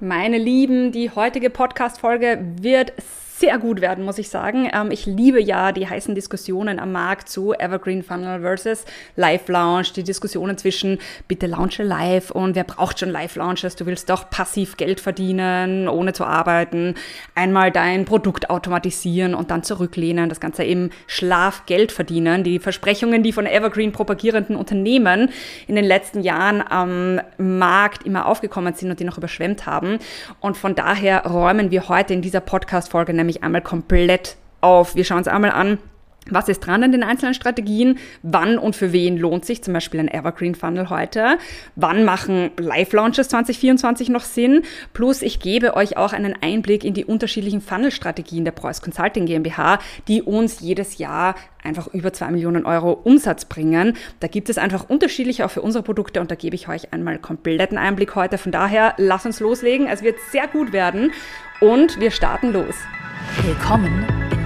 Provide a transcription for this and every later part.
Meine Lieben, die heutige Podcast-Folge wird sehr gut werden, muss ich sagen. Ähm, ich liebe ja die heißen Diskussionen am Markt zu Evergreen Funnel versus Live Launch, die Diskussionen zwischen bitte launche live und wer braucht schon Live Launches, du willst doch passiv Geld verdienen, ohne zu arbeiten, einmal dein Produkt automatisieren und dann zurücklehnen, das Ganze im Schlaf Geld verdienen. Die Versprechungen, die von Evergreen propagierenden Unternehmen in den letzten Jahren am Markt immer aufgekommen sind und die noch überschwemmt haben. Und von daher räumen wir heute in dieser Podcast-Folge nämlich nämlich einmal komplett auf. Wir schauen uns einmal an, was ist dran an den einzelnen Strategien? Wann und für wen lohnt sich zum Beispiel ein Evergreen Funnel heute? Wann machen Live-Launches 2024 noch Sinn? Plus ich gebe euch auch einen Einblick in die unterschiedlichen Funnel-Strategien der Preuß Consulting GmbH, die uns jedes Jahr einfach über zwei Millionen Euro Umsatz bringen. Da gibt es einfach unterschiedliche auch für unsere Produkte und da gebe ich euch einmal kompletten Einblick heute. Von daher, lasst uns loslegen. Es wird sehr gut werden und wir starten los. Willkommen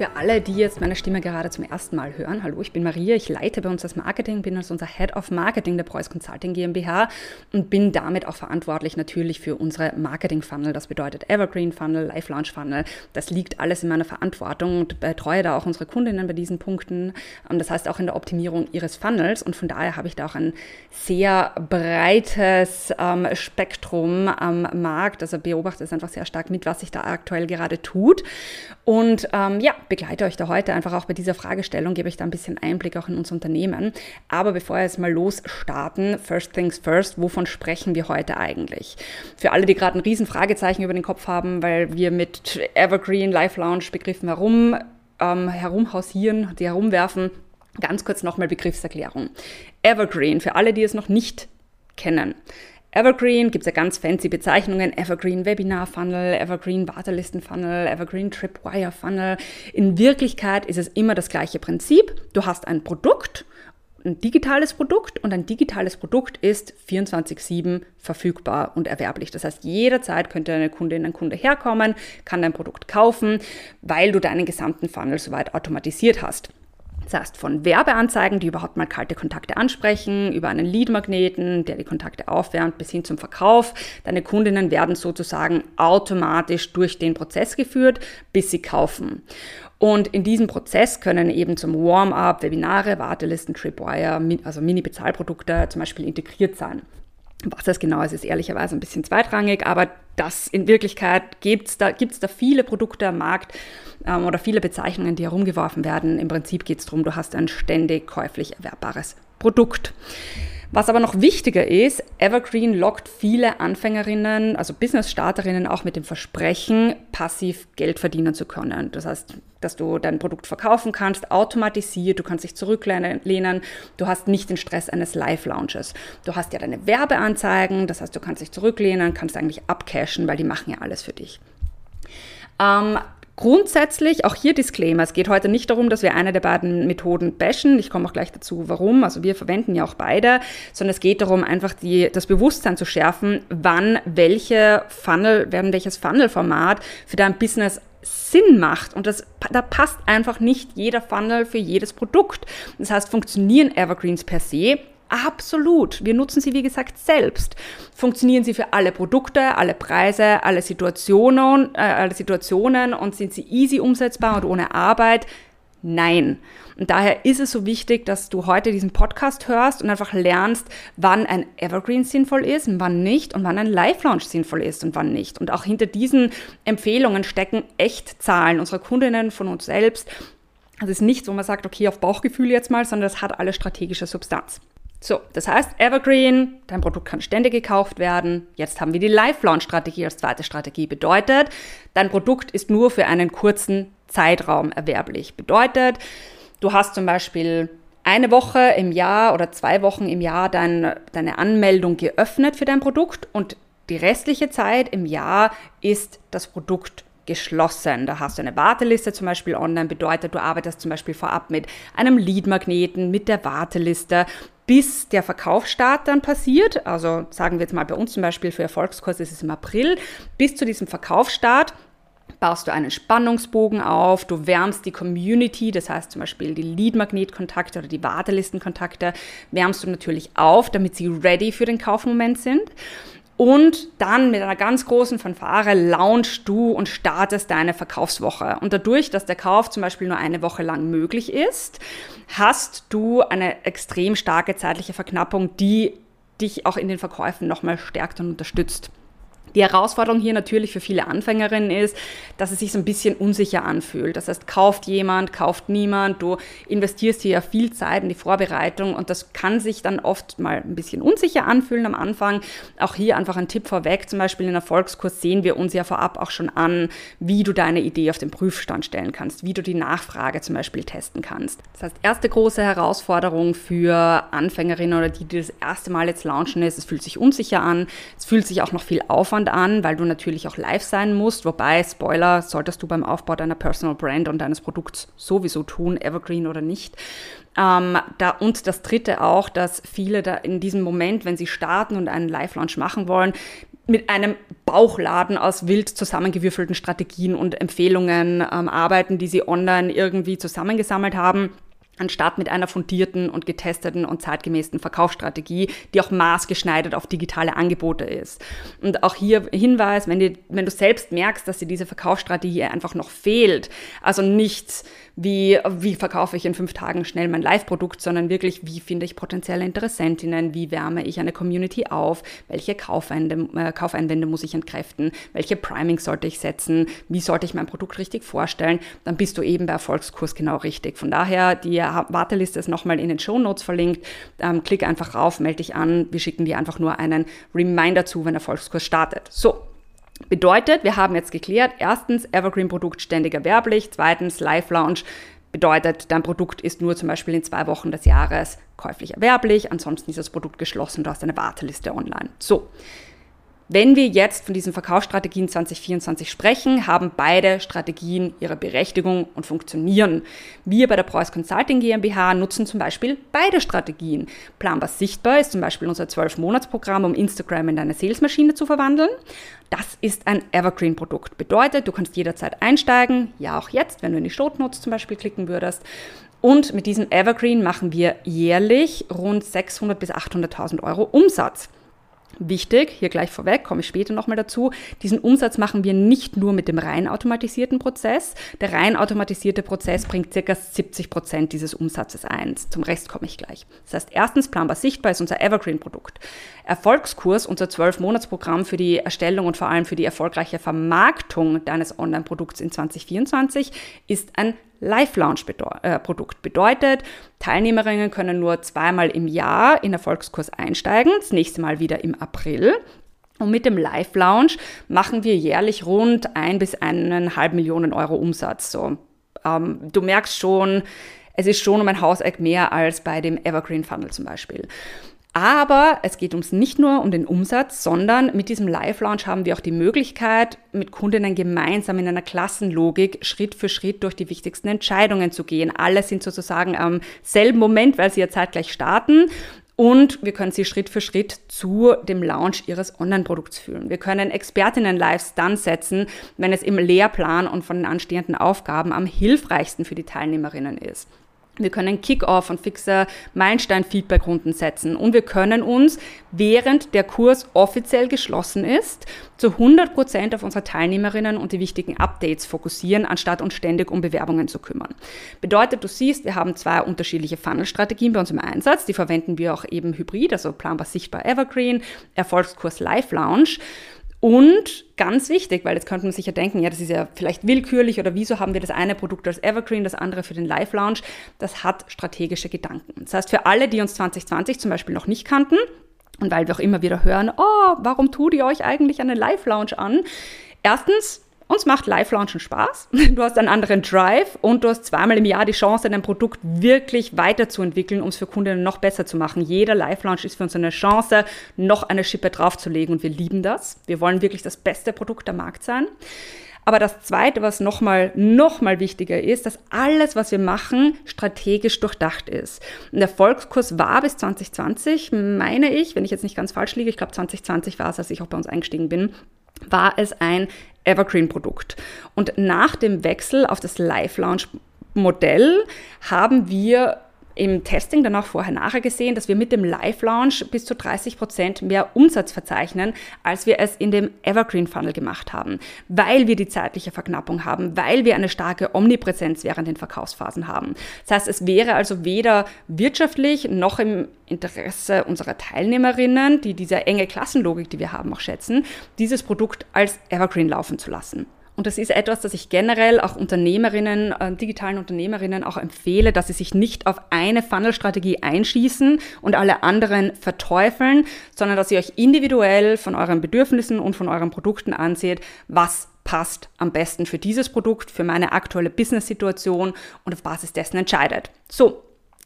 Für alle, die jetzt meine Stimme gerade zum ersten Mal hören. Hallo, ich bin Maria, ich leite bei uns das Marketing, bin als unser Head of Marketing der Preuß Consulting GmbH und bin damit auch verantwortlich natürlich für unsere Marketing Funnel. Das bedeutet Evergreen Funnel, Live Launch Funnel. Das liegt alles in meiner Verantwortung und betreue da auch unsere Kundinnen bei diesen Punkten. Ähm, das heißt auch in der Optimierung ihres Funnels und von daher habe ich da auch ein sehr breites ähm, Spektrum am Markt. Also beobachte es einfach sehr stark mit, was sich da aktuell gerade tut. Und ähm, ja, begleite euch da heute einfach auch bei dieser Fragestellung, gebe ich da ein bisschen Einblick auch in unser Unternehmen. Aber bevor wir jetzt mal losstarten, first things first, wovon sprechen wir heute eigentlich? Für alle, die gerade ein riesen Fragezeichen über den Kopf haben, weil wir mit Evergreen, Life Launch Begriffen herum, ähm, herumhausieren, die herumwerfen, ganz kurz nochmal Begriffserklärung. Evergreen, für alle, die es noch nicht kennen. Evergreen gibt es ja ganz fancy Bezeichnungen. Evergreen Webinar Funnel, Evergreen Wartelisten Funnel, Evergreen Tripwire Funnel. In Wirklichkeit ist es immer das gleiche Prinzip. Du hast ein Produkt, ein digitales Produkt und ein digitales Produkt ist 24-7 verfügbar und erwerblich. Das heißt, jederzeit könnte eine Kundin, ein Kunde herkommen, kann dein Produkt kaufen, weil du deinen gesamten Funnel soweit automatisiert hast. Das heißt, von Werbeanzeigen, die überhaupt mal kalte Kontakte ansprechen, über einen Lead-Magneten, der die Kontakte aufwärmt, bis hin zum Verkauf. Deine Kundinnen werden sozusagen automatisch durch den Prozess geführt, bis sie kaufen. Und in diesem Prozess können eben zum Warm-up Webinare, Wartelisten, Tripwire, also Mini-Bezahlprodukte zum Beispiel integriert sein. Was das genau ist, ist ehrlicherweise ein bisschen zweitrangig, aber das in Wirklichkeit gibt es da, gibt's da viele Produkte am Markt ähm, oder viele Bezeichnungen, die herumgeworfen werden. Im Prinzip geht es darum, du hast ein ständig käuflich erwerbbares Produkt. Was aber noch wichtiger ist, Evergreen lockt viele Anfängerinnen, also Business-Starterinnen auch mit dem Versprechen, passiv Geld verdienen zu können. Das heißt, dass du dein Produkt verkaufen kannst, automatisiert, du kannst dich zurücklehnen, du hast nicht den Stress eines Live-Launches. Du hast ja deine Werbeanzeigen, das heißt, du kannst dich zurücklehnen, kannst eigentlich abcashen, weil die machen ja alles für dich. Ähm, Grundsätzlich, auch hier Disclaimer, es geht heute nicht darum, dass wir eine der beiden Methoden bashen. Ich komme auch gleich dazu, warum. Also wir verwenden ja auch beide, sondern es geht darum, einfach die, das Bewusstsein zu schärfen, wann welche Funnel, werden welches Funnel-Format für dein Business Sinn macht. Und das, da passt einfach nicht jeder Funnel für jedes Produkt. Das heißt, funktionieren Evergreens per se Absolut. Wir nutzen sie, wie gesagt, selbst. Funktionieren sie für alle Produkte, alle Preise, alle Situationen, äh, alle Situationen und sind sie easy umsetzbar und ohne Arbeit? Nein. Und daher ist es so wichtig, dass du heute diesen Podcast hörst und einfach lernst, wann ein Evergreen sinnvoll ist und wann nicht und wann ein Live-Launch sinnvoll ist und wann nicht. Und auch hinter diesen Empfehlungen stecken echt Zahlen unserer Kundinnen von uns selbst. Es ist nicht so, man sagt, okay, auf Bauchgefühl jetzt mal, sondern es hat alle strategische Substanz. So, das heißt, Evergreen, dein Produkt kann ständig gekauft werden. Jetzt haben wir die Live-Launch-Strategie als zweite Strategie. Bedeutet, dein Produkt ist nur für einen kurzen Zeitraum erwerblich. Bedeutet, du hast zum Beispiel eine Woche im Jahr oder zwei Wochen im Jahr dein, deine Anmeldung geöffnet für dein Produkt und die restliche Zeit im Jahr ist das Produkt geschlossen. Da hast du eine Warteliste zum Beispiel online, bedeutet, du arbeitest zum Beispiel vorab mit einem Lead-Magneten, mit der Warteliste, bis der Verkaufsstart dann passiert. Also sagen wir jetzt mal bei uns zum Beispiel für Erfolgskurs ist es im April. Bis zu diesem Verkaufsstart baust du einen Spannungsbogen auf, du wärmst die Community, das heißt zum Beispiel die Lead-Magnet-Kontakte oder die Wartelistenkontakte, wärmst du natürlich auf, damit sie ready für den Kaufmoment sind. Und dann mit einer ganz großen Fanfare launchst du und startest deine Verkaufswoche. Und dadurch, dass der Kauf zum Beispiel nur eine Woche lang möglich ist, hast du eine extrem starke zeitliche Verknappung, die dich auch in den Verkäufen nochmal stärkt und unterstützt. Die Herausforderung hier natürlich für viele Anfängerinnen ist, dass es sich so ein bisschen unsicher anfühlt. Das heißt, kauft jemand, kauft niemand, du investierst hier ja viel Zeit in die Vorbereitung und das kann sich dann oft mal ein bisschen unsicher anfühlen am Anfang. Auch hier einfach ein Tipp vorweg, zum Beispiel in Erfolgskurs sehen wir uns ja vorab auch schon an, wie du deine Idee auf den Prüfstand stellen kannst, wie du die Nachfrage zum Beispiel testen kannst. Das heißt, erste große Herausforderung für Anfängerinnen oder die, die das erste Mal jetzt launchen ist, es fühlt sich unsicher an, es fühlt sich auch noch viel Aufwand Aufwand an, weil du natürlich auch live sein musst. Wobei, Spoiler, solltest du beim Aufbau deiner Personal Brand und deines Produkts sowieso tun, evergreen oder nicht. Ähm, da, und das dritte auch, dass viele da in diesem Moment, wenn sie starten und einen Live-Launch machen wollen, mit einem Bauchladen aus wild zusammengewürfelten Strategien und Empfehlungen ähm, arbeiten, die sie online irgendwie zusammengesammelt haben anstatt mit einer fundierten und getesteten und zeitgemäßen Verkaufsstrategie, die auch maßgeschneidert auf digitale Angebote ist. Und auch hier Hinweis, wenn, die, wenn du selbst merkst, dass dir diese Verkaufsstrategie einfach noch fehlt, also nichts wie, wie verkaufe ich in fünf Tagen schnell mein Live-Produkt, sondern wirklich, wie finde ich potenzielle Interessentinnen, wie wärme ich eine Community auf, welche Kaufeinwände, äh, Kaufeinwände muss ich entkräften, welche Priming sollte ich setzen, wie sollte ich mein Produkt richtig vorstellen, dann bist du eben bei Erfolgskurs genau richtig. Von daher, die Warteliste ist nochmal in den Show Notes verlinkt, ähm, klick einfach rauf, melde dich an, wir schicken dir einfach nur einen Reminder zu, wenn Erfolgskurs startet. So, Bedeutet, wir haben jetzt geklärt, erstens, Evergreen-Produkt ständig erwerblich, zweitens, Live-Launch bedeutet, dein Produkt ist nur zum Beispiel in zwei Wochen des Jahres käuflich erwerblich, ansonsten ist das Produkt geschlossen, du hast eine Warteliste online. So, wenn wir jetzt von diesen Verkaufsstrategien 2024 sprechen, haben beide Strategien ihre Berechtigung und funktionieren. Wir bei der Preuß Consulting GmbH nutzen zum Beispiel beide Strategien. Planbar sichtbar ist zum Beispiel unser 12-Monats-Programm, um Instagram in deine Salesmaschine zu verwandeln. Das ist ein Evergreen-Produkt. Bedeutet, du kannst jederzeit einsteigen, ja auch jetzt, wenn du in die Shownotes zum Beispiel klicken würdest. Und mit diesem Evergreen machen wir jährlich rund 600 bis 800.000 Euro Umsatz. Wichtig, hier gleich vorweg, komme ich später nochmal dazu, diesen Umsatz machen wir nicht nur mit dem rein automatisierten Prozess. Der rein automatisierte Prozess bringt ca. 70 Prozent dieses Umsatzes ein. Zum Rest komme ich gleich. Das heißt, erstens planbar sichtbar ist unser Evergreen-Produkt. Erfolgskurs, unser 12-Monats-Programm für die Erstellung und vor allem für die erfolgreiche Vermarktung deines Online-Produkts in 2024, ist ein Live-Launch-Produkt. Äh, Bedeutet, Teilnehmerinnen können nur zweimal im Jahr in Erfolgskurs einsteigen, das nächste Mal wieder im April. Und mit dem Live-Launch machen wir jährlich rund ein bis eineinhalb Millionen Euro Umsatz. So, ähm, du merkst schon, es ist schon um ein Hauseck mehr als bei dem Evergreen Funnel zum Beispiel. Aber es geht uns nicht nur um den Umsatz, sondern mit diesem Live-Launch haben wir auch die Möglichkeit, mit Kundinnen gemeinsam in einer Klassenlogik Schritt für Schritt durch die wichtigsten Entscheidungen zu gehen. Alle sind sozusagen am selben Moment, weil sie ja zeitgleich starten. Und wir können sie Schritt für Schritt zu dem Launch ihres Online-Produkts führen. Wir können Expertinnen-Lives dann setzen, wenn es im Lehrplan und von den anstehenden Aufgaben am hilfreichsten für die Teilnehmerinnen ist. Wir können Kick-Off und fixe Meilenstein-Feedback-Runden setzen und wir können uns, während der Kurs offiziell geschlossen ist, zu 100 Prozent auf unsere Teilnehmerinnen und die wichtigen Updates fokussieren, anstatt uns ständig um Bewerbungen zu kümmern. Bedeutet, du siehst, wir haben zwei unterschiedliche Funnel-Strategien bei uns im Einsatz. Die verwenden wir auch eben hybrid, also planbar sichtbar Evergreen, Erfolgskurs Live Lounge. Und ganz wichtig, weil jetzt könnte man sich ja denken, ja, das ist ja vielleicht willkürlich oder wieso haben wir das eine Produkt als Evergreen, das andere für den Live-Launch. Das hat strategische Gedanken. Das heißt, für alle, die uns 2020 zum Beispiel noch nicht kannten und weil wir auch immer wieder hören, oh, warum tut ihr euch eigentlich einen Live-Launch an? Erstens, uns macht Live-Launchen Spaß. Du hast einen anderen Drive und du hast zweimal im Jahr die Chance, dein Produkt wirklich weiterzuentwickeln, um es für Kundinnen noch besser zu machen. Jeder Live-Launch ist für uns eine Chance, noch eine Schippe draufzulegen und wir lieben das. Wir wollen wirklich das beste Produkt am Markt sein. Aber das Zweite, was nochmal noch mal wichtiger ist, dass alles, was wir machen, strategisch durchdacht ist. Und der Volkskurs war bis 2020, meine ich, wenn ich jetzt nicht ganz falsch liege, ich glaube 2020 war es, als ich auch bei uns eingestiegen bin, war es ein Evergreen-Produkt. Und nach dem Wechsel auf das Live-Launch-Modell haben wir im Testing dann auch vorher nachher gesehen, dass wir mit dem Live-Launch bis zu 30 Prozent mehr Umsatz verzeichnen, als wir es in dem Evergreen-Funnel gemacht haben, weil wir die zeitliche Verknappung haben, weil wir eine starke Omnipräsenz während den Verkaufsphasen haben. Das heißt, es wäre also weder wirtschaftlich noch im Interesse unserer Teilnehmerinnen, die diese enge Klassenlogik, die wir haben, auch schätzen, dieses Produkt als Evergreen laufen zu lassen. Und das ist etwas, das ich generell auch Unternehmerinnen, äh, digitalen Unternehmerinnen auch empfehle, dass sie sich nicht auf eine Funnel-Strategie einschießen und alle anderen verteufeln, sondern dass ihr euch individuell von euren Bedürfnissen und von euren Produkten anseht, was passt am besten für dieses Produkt, für meine aktuelle Business-Situation und auf Basis dessen entscheidet. So,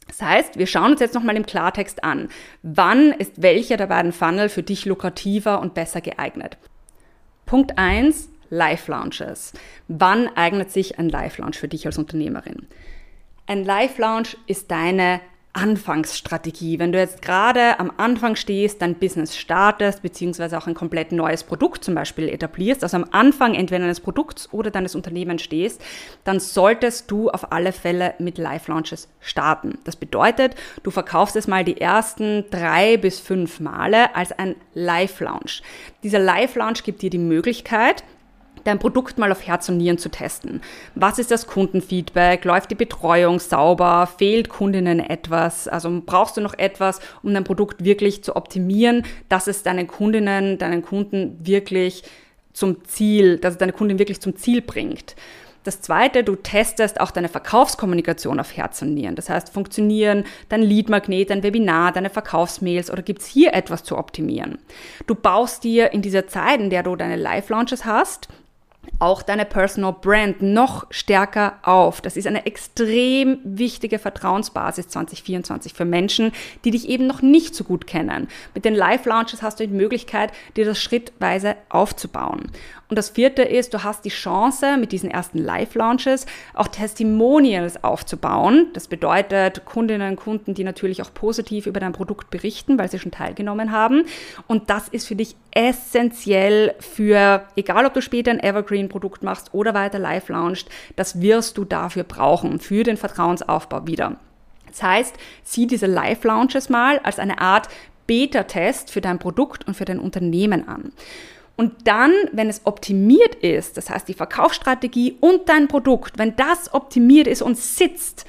das heißt, wir schauen uns jetzt nochmal im Klartext an, wann ist welcher der beiden Funnel für dich lukrativer und besser geeignet. Punkt eins Live-Launches. Wann eignet sich ein Live-Launch für dich als Unternehmerin? Ein Live-Launch ist deine Anfangsstrategie. Wenn du jetzt gerade am Anfang stehst, dein Business startest, beziehungsweise auch ein komplett neues Produkt zum Beispiel etablierst, also am Anfang entweder eines Produkts oder deines Unternehmens stehst, dann solltest du auf alle Fälle mit Live-Launches starten. Das bedeutet, du verkaufst es mal die ersten drei bis fünf Male als ein Live-Launch. Dieser Live-Launch gibt dir die Möglichkeit, dein Produkt mal auf Herz und Nieren zu testen. Was ist das Kundenfeedback? Läuft die Betreuung sauber? Fehlt Kundinnen etwas? Also brauchst du noch etwas, um dein Produkt wirklich zu optimieren, dass es deinen Kundinnen, deinen Kunden wirklich zum Ziel, dass es deine Kundin wirklich zum Ziel bringt. Das zweite, du testest auch deine Verkaufskommunikation auf Herz und Nieren. Das heißt, funktionieren dein Leadmagnet, dein Webinar, deine Verkaufsmails oder gibt es hier etwas zu optimieren? Du baust dir in dieser Zeit, in der du deine Live-Launches hast, auch deine Personal Brand noch stärker auf. Das ist eine extrem wichtige Vertrauensbasis 2024 für Menschen, die dich eben noch nicht so gut kennen. Mit den Live-Launches hast du die Möglichkeit, dir das schrittweise aufzubauen. Und das vierte ist, du hast die Chance, mit diesen ersten Live-Launches auch Testimonials aufzubauen. Das bedeutet Kundinnen und Kunden, die natürlich auch positiv über dein Produkt berichten, weil sie schon teilgenommen haben. Und das ist für dich essentiell für, egal ob du später ein Evergreen-Produkt machst oder weiter live launcht, das wirst du dafür brauchen, für den Vertrauensaufbau wieder. Das heißt, sieh diese Live-Launches mal als eine Art Beta-Test für dein Produkt und für dein Unternehmen an. Und dann, wenn es optimiert ist, das heißt die Verkaufsstrategie und dein Produkt, wenn das optimiert ist und sitzt,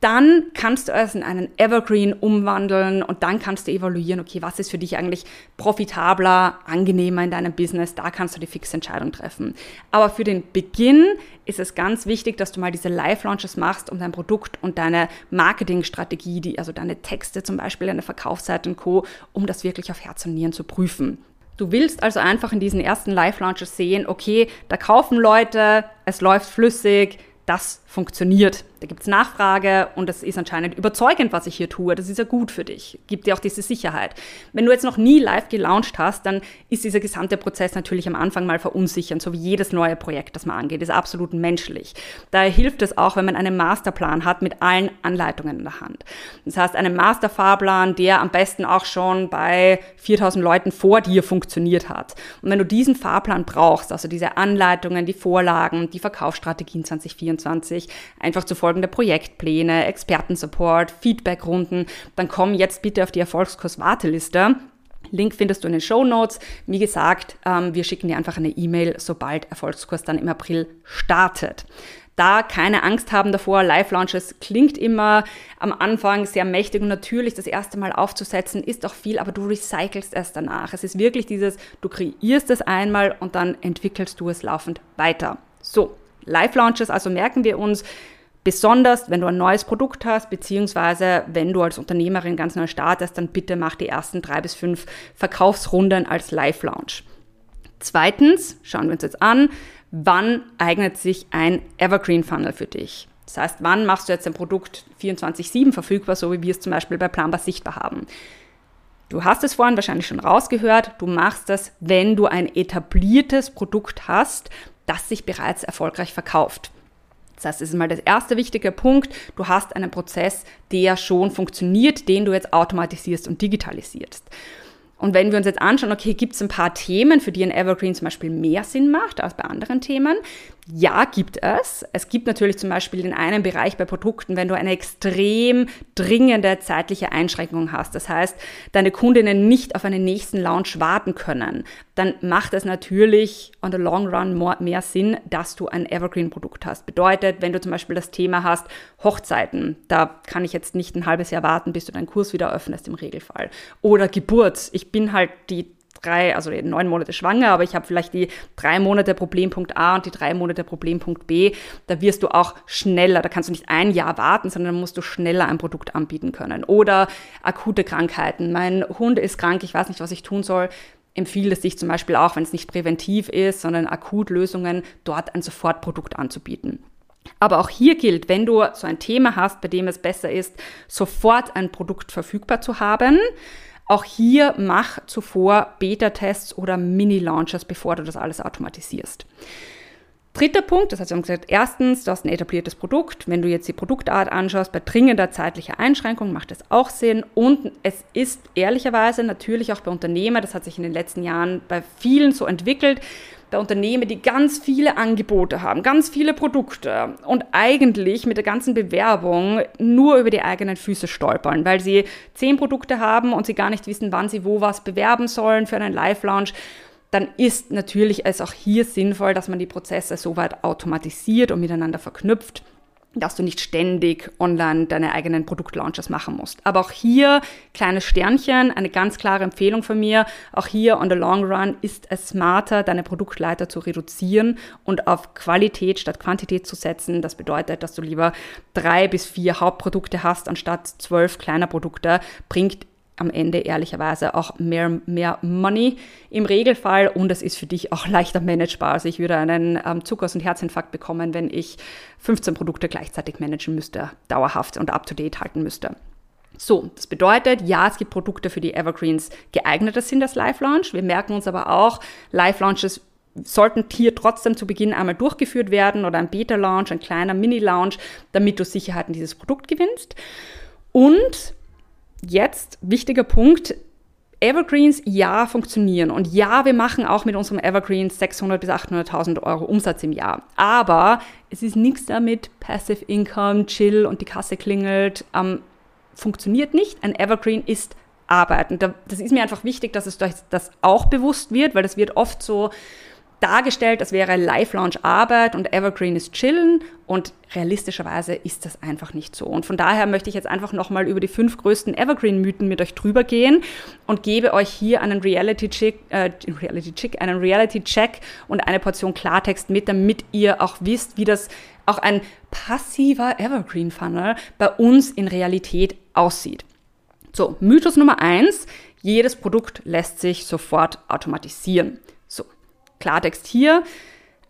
dann kannst du es in einen Evergreen umwandeln und dann kannst du evaluieren, okay, was ist für dich eigentlich profitabler, angenehmer in deinem Business, da kannst du die fixe Entscheidung treffen. Aber für den Beginn ist es ganz wichtig, dass du mal diese Live-Launches machst, um dein Produkt und deine Marketingstrategie, die, also deine Texte zum Beispiel, deine Verkaufsseite und Co., um das wirklich auf Herz und Nieren zu prüfen. Du willst also einfach in diesen ersten Live-Launches sehen, okay, da kaufen Leute, es läuft flüssig, das funktioniert. Da gibt es Nachfrage und das ist anscheinend überzeugend, was ich hier tue. Das ist ja gut für dich. Gibt dir auch diese Sicherheit. Wenn du jetzt noch nie live gelauncht hast, dann ist dieser gesamte Prozess natürlich am Anfang mal verunsichernd, so wie jedes neue Projekt, das man angeht. Ist absolut menschlich. Daher hilft es auch, wenn man einen Masterplan hat mit allen Anleitungen in der Hand. Das heißt, einen Masterfahrplan, der am besten auch schon bei 4000 Leuten vor dir funktioniert hat. Und wenn du diesen Fahrplan brauchst, also diese Anleitungen, die Vorlagen, die Verkaufsstrategien 2024, einfach zu folgende Projektpläne, Expertensupport, Feedbackrunden, dann komm jetzt bitte auf die Erfolgskurs-Warteliste. Link findest du in den Show Notes. Wie gesagt, ähm, wir schicken dir einfach eine E-Mail, sobald Erfolgskurs dann im April startet. Da keine Angst haben davor, Live-Launches klingt immer am Anfang sehr mächtig und natürlich das erste Mal aufzusetzen ist auch viel, aber du recycelst es danach. Es ist wirklich dieses, du kreierst es einmal und dann entwickelst du es laufend weiter. So, Live-Launches, also merken wir uns, Besonders, wenn du ein neues Produkt hast, beziehungsweise wenn du als Unternehmerin ganz neu startest, dann bitte mach die ersten drei bis fünf Verkaufsrunden als Live-Launch. Zweitens, schauen wir uns jetzt an, wann eignet sich ein Evergreen Funnel für dich? Das heißt, wann machst du jetzt ein Produkt 24-7 verfügbar, so wie wir es zum Beispiel bei Planbar sichtbar haben? Du hast es vorhin wahrscheinlich schon rausgehört, du machst das, wenn du ein etabliertes Produkt hast, das sich bereits erfolgreich verkauft. Das heißt, es ist mal der erste wichtige Punkt. Du hast einen Prozess, der schon funktioniert, den du jetzt automatisierst und digitalisierst. Und wenn wir uns jetzt anschauen, okay, gibt es ein paar Themen, für die ein Evergreen zum Beispiel mehr Sinn macht als bei anderen Themen, ja, gibt es. Es gibt natürlich zum Beispiel in einem Bereich bei Produkten, wenn du eine extrem dringende zeitliche Einschränkung hast. Das heißt, deine Kundinnen nicht auf einen nächsten Launch warten können. Dann macht es natürlich on the long run more, mehr Sinn, dass du ein Evergreen-Produkt hast. Bedeutet, wenn du zum Beispiel das Thema hast, Hochzeiten, da kann ich jetzt nicht ein halbes Jahr warten, bis du deinen Kurs wieder öffnest im Regelfall. Oder Geburt. Ich bin halt die drei, also neun Monate schwanger, aber ich habe vielleicht die drei Monate Problempunkt A und die drei Monate Problempunkt B. Da wirst du auch schneller, da kannst du nicht ein Jahr warten, sondern musst du schneller ein Produkt anbieten können. Oder akute Krankheiten. Mein Hund ist krank, ich weiß nicht, was ich tun soll empfiehlt es sich zum Beispiel auch, wenn es nicht präventiv ist, sondern akut Lösungen, dort ein Sofortprodukt anzubieten. Aber auch hier gilt, wenn du so ein Thema hast, bei dem es besser ist, sofort ein Produkt verfügbar zu haben, auch hier mach zuvor Beta-Tests oder Mini-Launches, bevor du das alles automatisierst. Dritter Punkt, das heißt, wir haben gesagt, erstens, du hast ein etabliertes Produkt. Wenn du jetzt die Produktart anschaust, bei dringender zeitlicher Einschränkung macht das auch Sinn. Und es ist ehrlicherweise natürlich auch bei Unternehmen, das hat sich in den letzten Jahren bei vielen so entwickelt, bei Unternehmen, die ganz viele Angebote haben, ganz viele Produkte und eigentlich mit der ganzen Bewerbung nur über die eigenen Füße stolpern, weil sie zehn Produkte haben und sie gar nicht wissen, wann sie wo was bewerben sollen für einen Live-Launch dann ist natürlich es auch hier sinnvoll, dass man die Prozesse so weit automatisiert und miteinander verknüpft, dass du nicht ständig online deine eigenen Produktlaunches machen musst. Aber auch hier kleines Sternchen, eine ganz klare Empfehlung von mir. Auch hier on the long run ist es smarter, deine Produktleiter zu reduzieren und auf Qualität statt Quantität zu setzen. Das bedeutet, dass du lieber drei bis vier Hauptprodukte hast anstatt zwölf kleiner Produkte. Bringt am Ende ehrlicherweise auch mehr, mehr Money im Regelfall und es ist für dich auch leichter managebar. Also ich würde einen ähm, Zuckers- und Herzinfarkt bekommen, wenn ich 15 Produkte gleichzeitig managen müsste, dauerhaft und up-to-date halten müsste. So, das bedeutet, ja, es gibt Produkte, für die Evergreens geeigneter sind als Live-Launch. Wir merken uns aber auch, Live-Launches sollten hier trotzdem zu Beginn einmal durchgeführt werden oder ein Beta-Launch, ein kleiner Mini-Launch, damit du Sicherheit in dieses Produkt gewinnst. Und jetzt wichtiger Punkt. Evergreens, ja, funktionieren. Und ja, wir machen auch mit unserem Evergreens 600 bis 800.000 Euro Umsatz im Jahr. Aber es ist nichts damit, Passive Income, Chill und die Kasse klingelt. Ähm, funktioniert nicht. Ein Evergreen ist Arbeiten. Das ist mir einfach wichtig, dass es euch das auch bewusst wird, weil das wird oft so dargestellt, als wäre Live Launch Arbeit und Evergreen ist Chillen und realistischerweise ist das einfach nicht so. Und von daher möchte ich jetzt einfach nochmal über die fünf größten Evergreen-Mythen mit euch drüber gehen und gebe euch hier einen Reality-Check, äh, Reality-Check, einen Reality-Check und eine Portion Klartext mit, damit ihr auch wisst, wie das auch ein passiver Evergreen-Funnel bei uns in Realität aussieht. So, Mythos Nummer eins, jedes Produkt lässt sich sofort automatisieren. Klartext hier,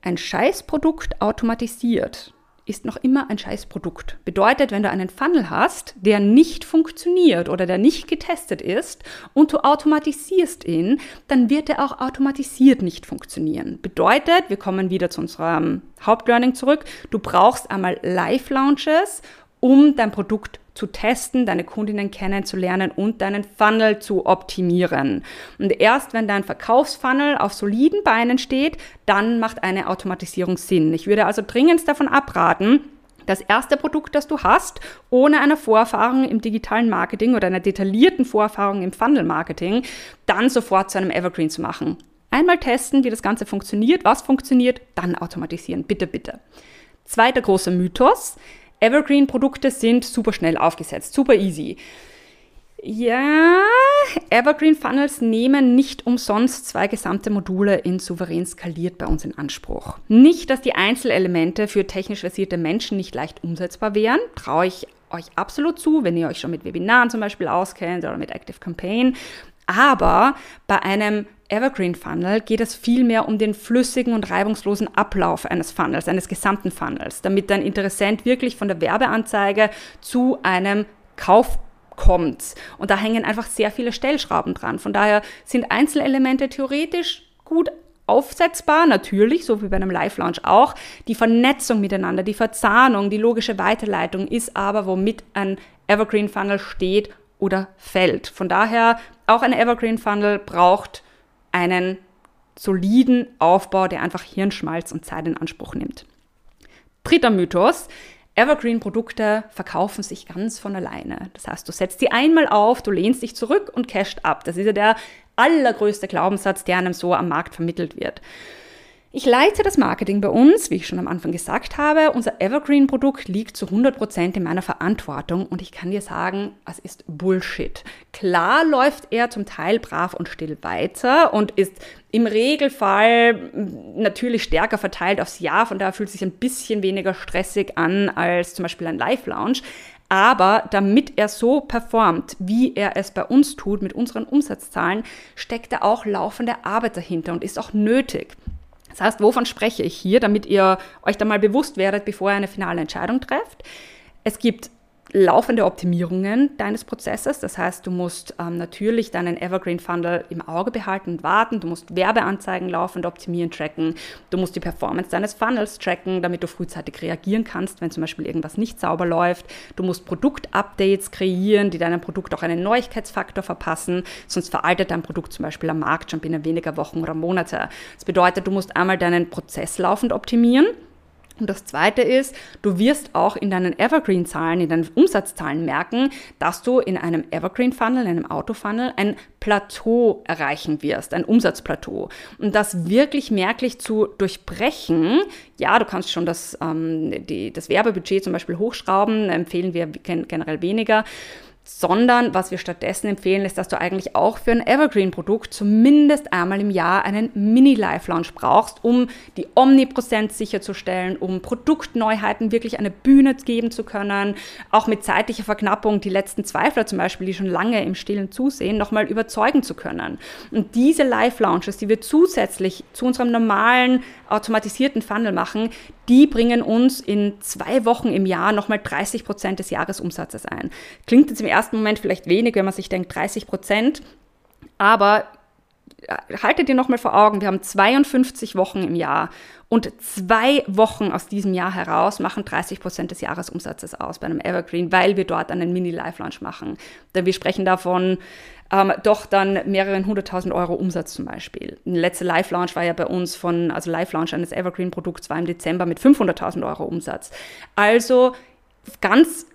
ein Scheißprodukt automatisiert ist noch immer ein Scheißprodukt. Bedeutet, wenn du einen Funnel hast, der nicht funktioniert oder der nicht getestet ist und du automatisierst ihn, dann wird er auch automatisiert nicht funktionieren. Bedeutet, wir kommen wieder zu unserem Hauptlearning zurück, du brauchst einmal Live-Launches, um dein Produkt zu testen, deine Kundinnen kennenzulernen und deinen Funnel zu optimieren. Und erst wenn dein Verkaufsfunnel auf soliden Beinen steht, dann macht eine Automatisierung Sinn. Ich würde also dringend davon abraten, das erste Produkt, das du hast, ohne eine Vorerfahrung im digitalen Marketing oder einer detaillierten Vorerfahrung im Funnel-Marketing, dann sofort zu einem Evergreen zu machen. Einmal testen, wie das Ganze funktioniert, was funktioniert, dann automatisieren. Bitte, bitte. Zweiter großer Mythos. Evergreen-Produkte sind super schnell aufgesetzt, super easy. Ja, Evergreen Funnels nehmen nicht umsonst zwei gesamte Module in souverän skaliert bei uns in Anspruch. Nicht, dass die Einzelelemente für technisch versierte Menschen nicht leicht umsetzbar wären, traue ich euch absolut zu, wenn ihr euch schon mit Webinaren zum Beispiel auskennt oder mit Active Campaign. Aber bei einem Evergreen Funnel geht es vielmehr um den flüssigen und reibungslosen Ablauf eines Funnels, eines gesamten Funnels, damit dein Interessent wirklich von der Werbeanzeige zu einem Kauf kommt. Und da hängen einfach sehr viele Stellschrauben dran. Von daher sind Einzelelemente theoretisch gut aufsetzbar, natürlich, so wie bei einem Live-Launch auch. Die Vernetzung miteinander, die Verzahnung, die logische Weiterleitung ist aber, womit ein Evergreen Funnel steht oder fällt. Von daher, auch ein Evergreen Funnel braucht einen soliden Aufbau, der einfach Hirnschmalz und Zeit in Anspruch nimmt. Dritter Mythos. Evergreen-Produkte verkaufen sich ganz von alleine. Das heißt, du setzt sie einmal auf, du lehnst dich zurück und cashst ab. Das ist ja der allergrößte Glaubenssatz, der einem so am Markt vermittelt wird. Ich leite das Marketing bei uns, wie ich schon am Anfang gesagt habe. Unser Evergreen-Produkt liegt zu 100 Prozent in meiner Verantwortung und ich kann dir sagen, es ist Bullshit. Klar läuft er zum Teil brav und still weiter und ist im Regelfall natürlich stärker verteilt aufs Jahr, von daher fühlt es sich ein bisschen weniger stressig an als zum Beispiel ein Live-Lounge. Aber damit er so performt, wie er es bei uns tut, mit unseren Umsatzzahlen, steckt da auch laufende Arbeit dahinter und ist auch nötig. Das heißt, wovon spreche ich hier, damit ihr euch da mal bewusst werdet, bevor ihr eine finale Entscheidung trefft? Es gibt laufende Optimierungen deines Prozesses. Das heißt, du musst ähm, natürlich deinen Evergreen Funnel im Auge behalten und warten. Du musst Werbeanzeigen laufend optimieren, tracken. Du musst die Performance deines Funnels tracken, damit du frühzeitig reagieren kannst, wenn zum Beispiel irgendwas nicht sauber läuft. Du musst Produktupdates kreieren, die deinem Produkt auch einen Neuigkeitsfaktor verpassen. Sonst veraltet dein Produkt zum Beispiel am Markt schon binnen weniger Wochen oder Monate. Das bedeutet, du musst einmal deinen Prozess laufend optimieren. Und das Zweite ist, du wirst auch in deinen Evergreen-Zahlen, in deinen Umsatzzahlen merken, dass du in einem Evergreen-Funnel, in einem Auto-Funnel ein Plateau erreichen wirst, ein Umsatzplateau. Und das wirklich merklich zu durchbrechen, ja, du kannst schon das, ähm, die, das Werbebudget zum Beispiel hochschrauben, empfehlen wir generell weniger sondern was wir stattdessen empfehlen, ist, dass du eigentlich auch für ein Evergreen-Produkt zumindest einmal im Jahr einen Mini-Live-Launch brauchst, um die Omnipräsenz sicherzustellen, um Produktneuheiten wirklich eine Bühne geben zu können, auch mit zeitlicher Verknappung die letzten Zweifler zum Beispiel, die schon lange im Stillen zusehen, nochmal überzeugen zu können. Und diese Live-Launches, die wir zusätzlich zu unserem normalen automatisierten Funnel machen, die bringen uns in zwei Wochen im Jahr nochmal 30 Prozent des Jahresumsatzes ein. Klingt jetzt im ersten Moment vielleicht wenig, wenn man sich denkt 30 Prozent, aber haltet dir nochmal vor Augen, wir haben 52 Wochen im Jahr und zwei Wochen aus diesem Jahr heraus machen 30 Prozent des Jahresumsatzes aus bei einem Evergreen, weil wir dort einen Mini-Live-Launch machen. Wir sprechen davon, ähm, doch dann mehreren hunderttausend Euro Umsatz zum Beispiel. Ein letzter Live-Launch war ja bei uns von, also Live-Launch eines Evergreen-Produkts war im Dezember mit 500.000 Euro Umsatz. Also ganz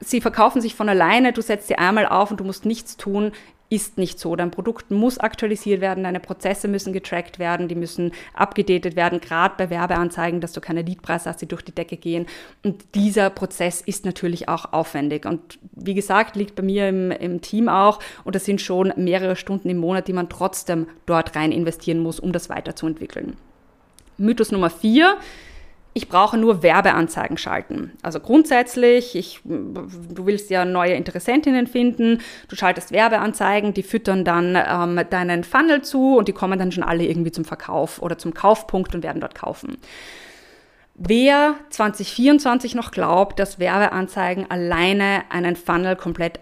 sie verkaufen sich von alleine, du setzt sie einmal auf und du musst nichts tun ist nicht so. Dein Produkt muss aktualisiert werden, deine Prozesse müssen getrackt werden, die müssen abgedatet werden, gerade bei Werbeanzeigen, dass du keine Leadpreise hast, die durch die Decke gehen. Und dieser Prozess ist natürlich auch aufwendig. Und wie gesagt, liegt bei mir im, im Team auch und das sind schon mehrere Stunden im Monat, die man trotzdem dort rein investieren muss, um das weiterzuentwickeln. Mythos Nummer vier ich brauche nur Werbeanzeigen schalten. Also grundsätzlich, ich, du willst ja neue Interessentinnen finden, du schaltest Werbeanzeigen, die füttern dann ähm, deinen Funnel zu und die kommen dann schon alle irgendwie zum Verkauf oder zum Kaufpunkt und werden dort kaufen. Wer 2024 noch glaubt, dass Werbeanzeigen alleine einen Funnel komplett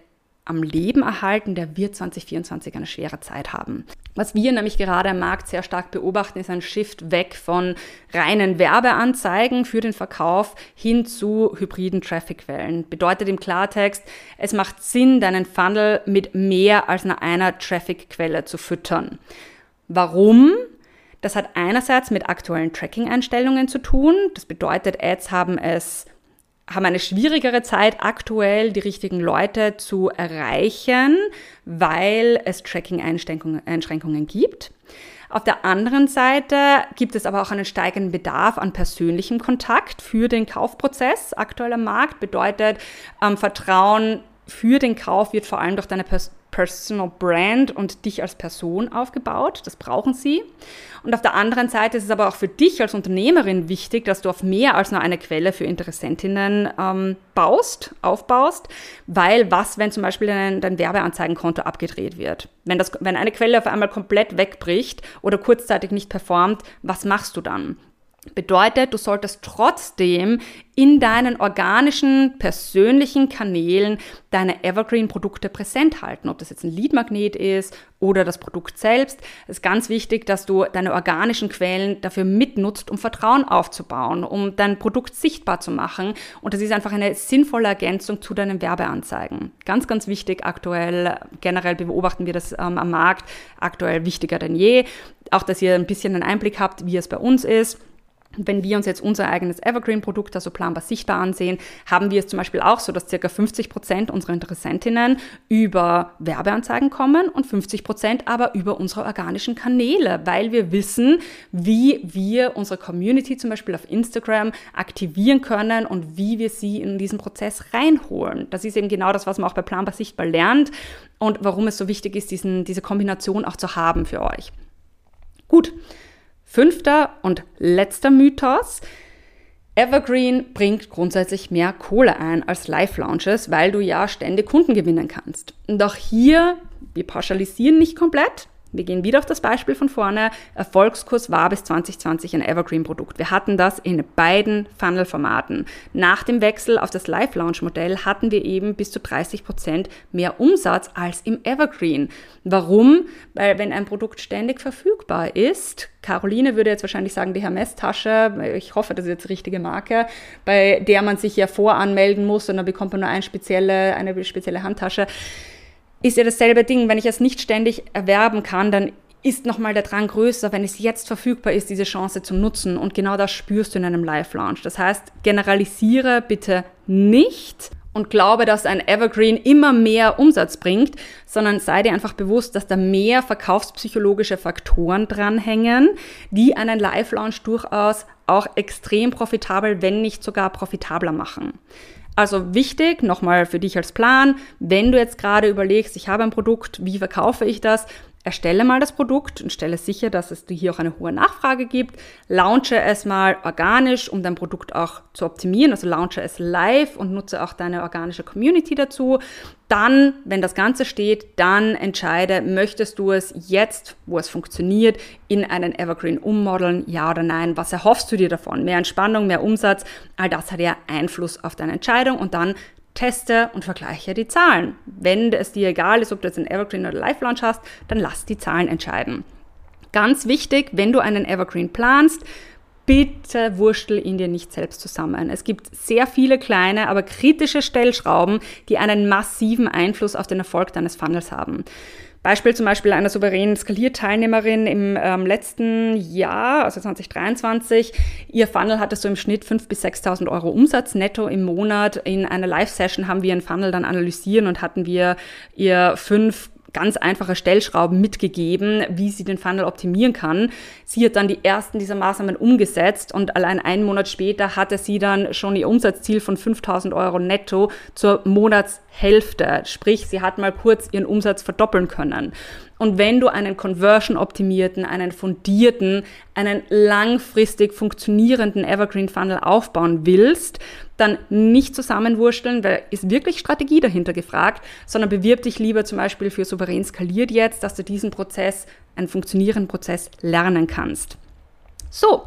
am Leben erhalten, der wird 2024 eine schwere Zeit haben. Was wir nämlich gerade am Markt sehr stark beobachten, ist ein Shift weg von reinen Werbeanzeigen für den Verkauf hin zu hybriden Trafficquellen. Bedeutet im Klartext, es macht Sinn, deinen Funnel mit mehr als nur einer Trafficquelle zu füttern. Warum? Das hat einerseits mit aktuellen Tracking-Einstellungen zu tun. Das bedeutet, Ads haben es haben eine schwierigere Zeit aktuell, die richtigen Leute zu erreichen, weil es Tracking-Einschränkungen gibt. Auf der anderen Seite gibt es aber auch einen steigenden Bedarf an persönlichem Kontakt für den Kaufprozess. Aktueller Markt bedeutet, ähm, Vertrauen für den Kauf wird vor allem durch deine Pers Personal Brand und dich als Person aufgebaut. Das brauchen sie. Und auf der anderen Seite ist es aber auch für dich als Unternehmerin wichtig, dass du auf mehr als nur eine Quelle für Interessentinnen ähm, baust, aufbaust, weil was, wenn zum Beispiel dein, dein Werbeanzeigenkonto abgedreht wird? Wenn, das, wenn eine Quelle auf einmal komplett wegbricht oder kurzzeitig nicht performt, was machst du dann? Bedeutet, du solltest trotzdem in deinen organischen, persönlichen Kanälen deine Evergreen-Produkte präsent halten. Ob das jetzt ein Lead-Magnet ist oder das Produkt selbst. Es ist ganz wichtig, dass du deine organischen Quellen dafür mitnutzt, um Vertrauen aufzubauen, um dein Produkt sichtbar zu machen. Und das ist einfach eine sinnvolle Ergänzung zu deinen Werbeanzeigen. Ganz, ganz wichtig aktuell. Generell beobachten wir das ähm, am Markt. Aktuell wichtiger denn je. Auch, dass ihr ein bisschen einen Einblick habt, wie es bei uns ist. Wenn wir uns jetzt unser eigenes Evergreen-Produkt, also planbar sichtbar ansehen, haben wir es zum Beispiel auch so, dass circa 50 Prozent unserer Interessentinnen über Werbeanzeigen kommen und 50 Prozent aber über unsere organischen Kanäle, weil wir wissen, wie wir unsere Community zum Beispiel auf Instagram aktivieren können und wie wir sie in diesen Prozess reinholen. Das ist eben genau das, was man auch bei planbar sichtbar lernt und warum es so wichtig ist, diesen, diese Kombination auch zu haben für euch. Gut. Fünfter und letzter Mythos. Evergreen bringt grundsätzlich mehr Kohle ein als Live-Launches, weil du ja ständig Kunden gewinnen kannst. Und auch hier, wir pauschalisieren nicht komplett, wir gehen wieder auf das Beispiel von vorne. Erfolgskurs war bis 2020 ein Evergreen-Produkt. Wir hatten das in beiden Funnel-Formaten. Nach dem Wechsel auf das Live-Launch-Modell hatten wir eben bis zu 30 Prozent mehr Umsatz als im Evergreen. Warum? Weil wenn ein Produkt ständig verfügbar ist, Caroline würde jetzt wahrscheinlich sagen, die Hermes-Tasche, ich hoffe, das ist jetzt die richtige Marke, bei der man sich ja voranmelden muss und dann bekommt man nur eine spezielle, eine spezielle Handtasche ist ja dasselbe Ding. Wenn ich es nicht ständig erwerben kann, dann ist nochmal der Drang größer, wenn es jetzt verfügbar ist, diese Chance zu nutzen. Und genau das spürst du in einem Live-Launch. Das heißt, generalisiere bitte nicht und glaube, dass ein Evergreen immer mehr Umsatz bringt, sondern sei dir einfach bewusst, dass da mehr verkaufspsychologische Faktoren dranhängen, die einen Live-Launch durchaus auch extrem profitabel, wenn nicht sogar profitabler machen. Also wichtig, nochmal für dich als Plan, wenn du jetzt gerade überlegst, ich habe ein Produkt, wie verkaufe ich das, erstelle mal das Produkt und stelle sicher, dass es hier auch eine hohe Nachfrage gibt. Launche es mal organisch, um dein Produkt auch zu optimieren. Also launche es live und nutze auch deine organische Community dazu. Dann, wenn das Ganze steht, dann entscheide, möchtest du es jetzt, wo es funktioniert, in einen Evergreen ummodeln, ja oder nein? Was erhoffst du dir davon? Mehr Entspannung, mehr Umsatz? All das hat ja Einfluss auf deine Entscheidung und dann teste und vergleiche die Zahlen. Wenn es dir egal ist, ob du jetzt einen Evergreen oder Live Launch hast, dann lass die Zahlen entscheiden. Ganz wichtig, wenn du einen Evergreen planst, bitte wurschtel ihn dir nicht selbst zusammen. Es gibt sehr viele kleine, aber kritische Stellschrauben, die einen massiven Einfluss auf den Erfolg deines Funnels haben. Beispiel zum Beispiel einer souveränen Skalierteilnehmerin im ähm, letzten Jahr, also 2023. Ihr Funnel hatte so im Schnitt 5.000 bis 6.000 Euro Umsatz netto im Monat. In einer Live-Session haben wir einen Funnel dann analysieren und hatten wir ihr fünf ganz einfache Stellschrauben mitgegeben, wie sie den Funnel optimieren kann. Sie hat dann die ersten dieser Maßnahmen umgesetzt und allein einen Monat später hatte sie dann schon ihr Umsatzziel von 5000 Euro netto zur Monatshälfte. Sprich, sie hat mal kurz ihren Umsatz verdoppeln können. Und wenn du einen conversion-optimierten, einen fundierten, einen langfristig funktionierenden Evergreen Funnel aufbauen willst, dann nicht zusammenwursteln, weil ist wirklich Strategie dahinter gefragt, sondern bewirb dich lieber zum Beispiel für souverän skaliert jetzt, dass du diesen Prozess, einen funktionierenden Prozess lernen kannst. So.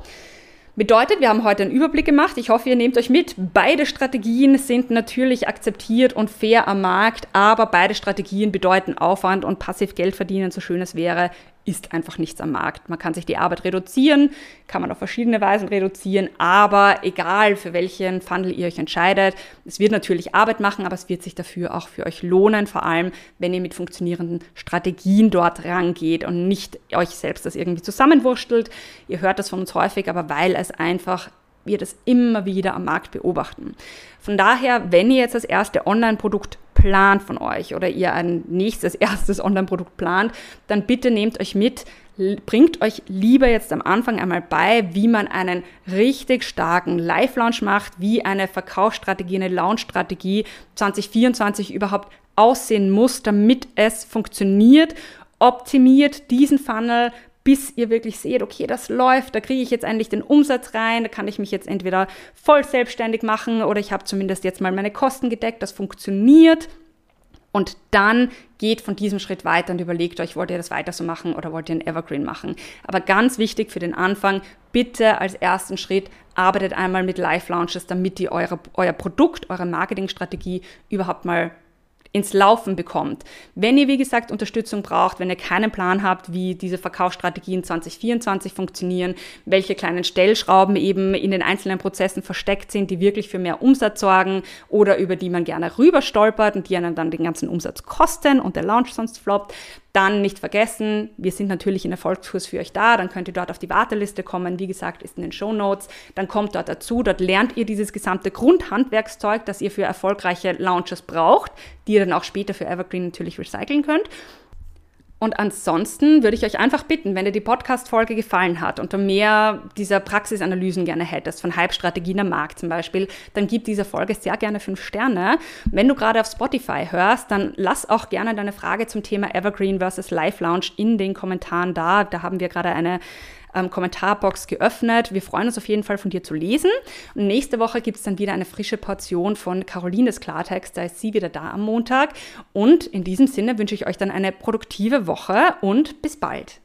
Bedeutet, wir haben heute einen Überblick gemacht. Ich hoffe, ihr nehmt euch mit. Beide Strategien sind natürlich akzeptiert und fair am Markt, aber beide Strategien bedeuten Aufwand und passiv Geld verdienen, so schön es wäre, ist einfach nichts am Markt. Man kann sich die Arbeit reduzieren, kann man auf verschiedene Weisen reduzieren, aber egal für welchen Funnel ihr euch entscheidet, es wird natürlich Arbeit machen, aber es wird sich dafür auch für euch lohnen, vor allem wenn ihr mit funktionierenden Strategien dort rangeht und nicht euch selbst das irgendwie zusammenwurstelt. Ihr hört das von uns häufig, aber weil es einfach wir das immer wieder am Markt beobachten. Von daher, wenn ihr jetzt das erste Online-Produkt plant von euch oder ihr ein nächstes erstes Online-Produkt plant, dann bitte nehmt euch mit, bringt euch lieber jetzt am Anfang einmal bei, wie man einen richtig starken Live-Launch macht, wie eine Verkaufsstrategie, eine Launch-Strategie 2024 überhaupt aussehen muss, damit es funktioniert. Optimiert diesen Funnel, bis ihr wirklich seht, okay, das läuft, da kriege ich jetzt endlich den Umsatz rein, da kann ich mich jetzt entweder voll selbstständig machen oder ich habe zumindest jetzt mal meine Kosten gedeckt, das funktioniert. Und dann geht von diesem Schritt weiter und überlegt euch, wollt ihr das weiter so machen oder wollt ihr ein Evergreen machen. Aber ganz wichtig für den Anfang, bitte als ersten Schritt arbeitet einmal mit Live-Launches, damit ihr eure, euer Produkt, eure Marketingstrategie überhaupt mal ins Laufen bekommt. Wenn ihr, wie gesagt, Unterstützung braucht, wenn ihr keinen Plan habt, wie diese Verkaufsstrategien 2024 funktionieren, welche kleinen Stellschrauben eben in den einzelnen Prozessen versteckt sind, die wirklich für mehr Umsatz sorgen oder über die man gerne rüber stolpert und die einen dann den ganzen Umsatz kosten und der Launch sonst floppt, dann nicht vergessen, wir sind natürlich in Erfolgskurs für euch da, dann könnt ihr dort auf die Warteliste kommen, wie gesagt, ist in den Show Notes, dann kommt dort dazu, dort lernt ihr dieses gesamte Grundhandwerkszeug, das ihr für erfolgreiche Launches braucht, die ihr dann auch später für Evergreen natürlich recyceln könnt. Und ansonsten würde ich euch einfach bitten, wenn dir die Podcast-Folge gefallen hat und du mehr dieser Praxisanalysen gerne hättest, von Hype-Strategien am Markt zum Beispiel, dann gib dieser Folge sehr gerne fünf Sterne. Wenn du gerade auf Spotify hörst, dann lass auch gerne deine Frage zum Thema Evergreen versus Live Lounge in den Kommentaren da. Da haben wir gerade eine ähm, Kommentarbox geöffnet. Wir freuen uns auf jeden Fall von dir zu lesen. Und nächste Woche gibt es dann wieder eine frische Portion von Carolines Klartext. Da ist sie wieder da am Montag. Und in diesem Sinne wünsche ich euch dann eine produktive Woche und bis bald.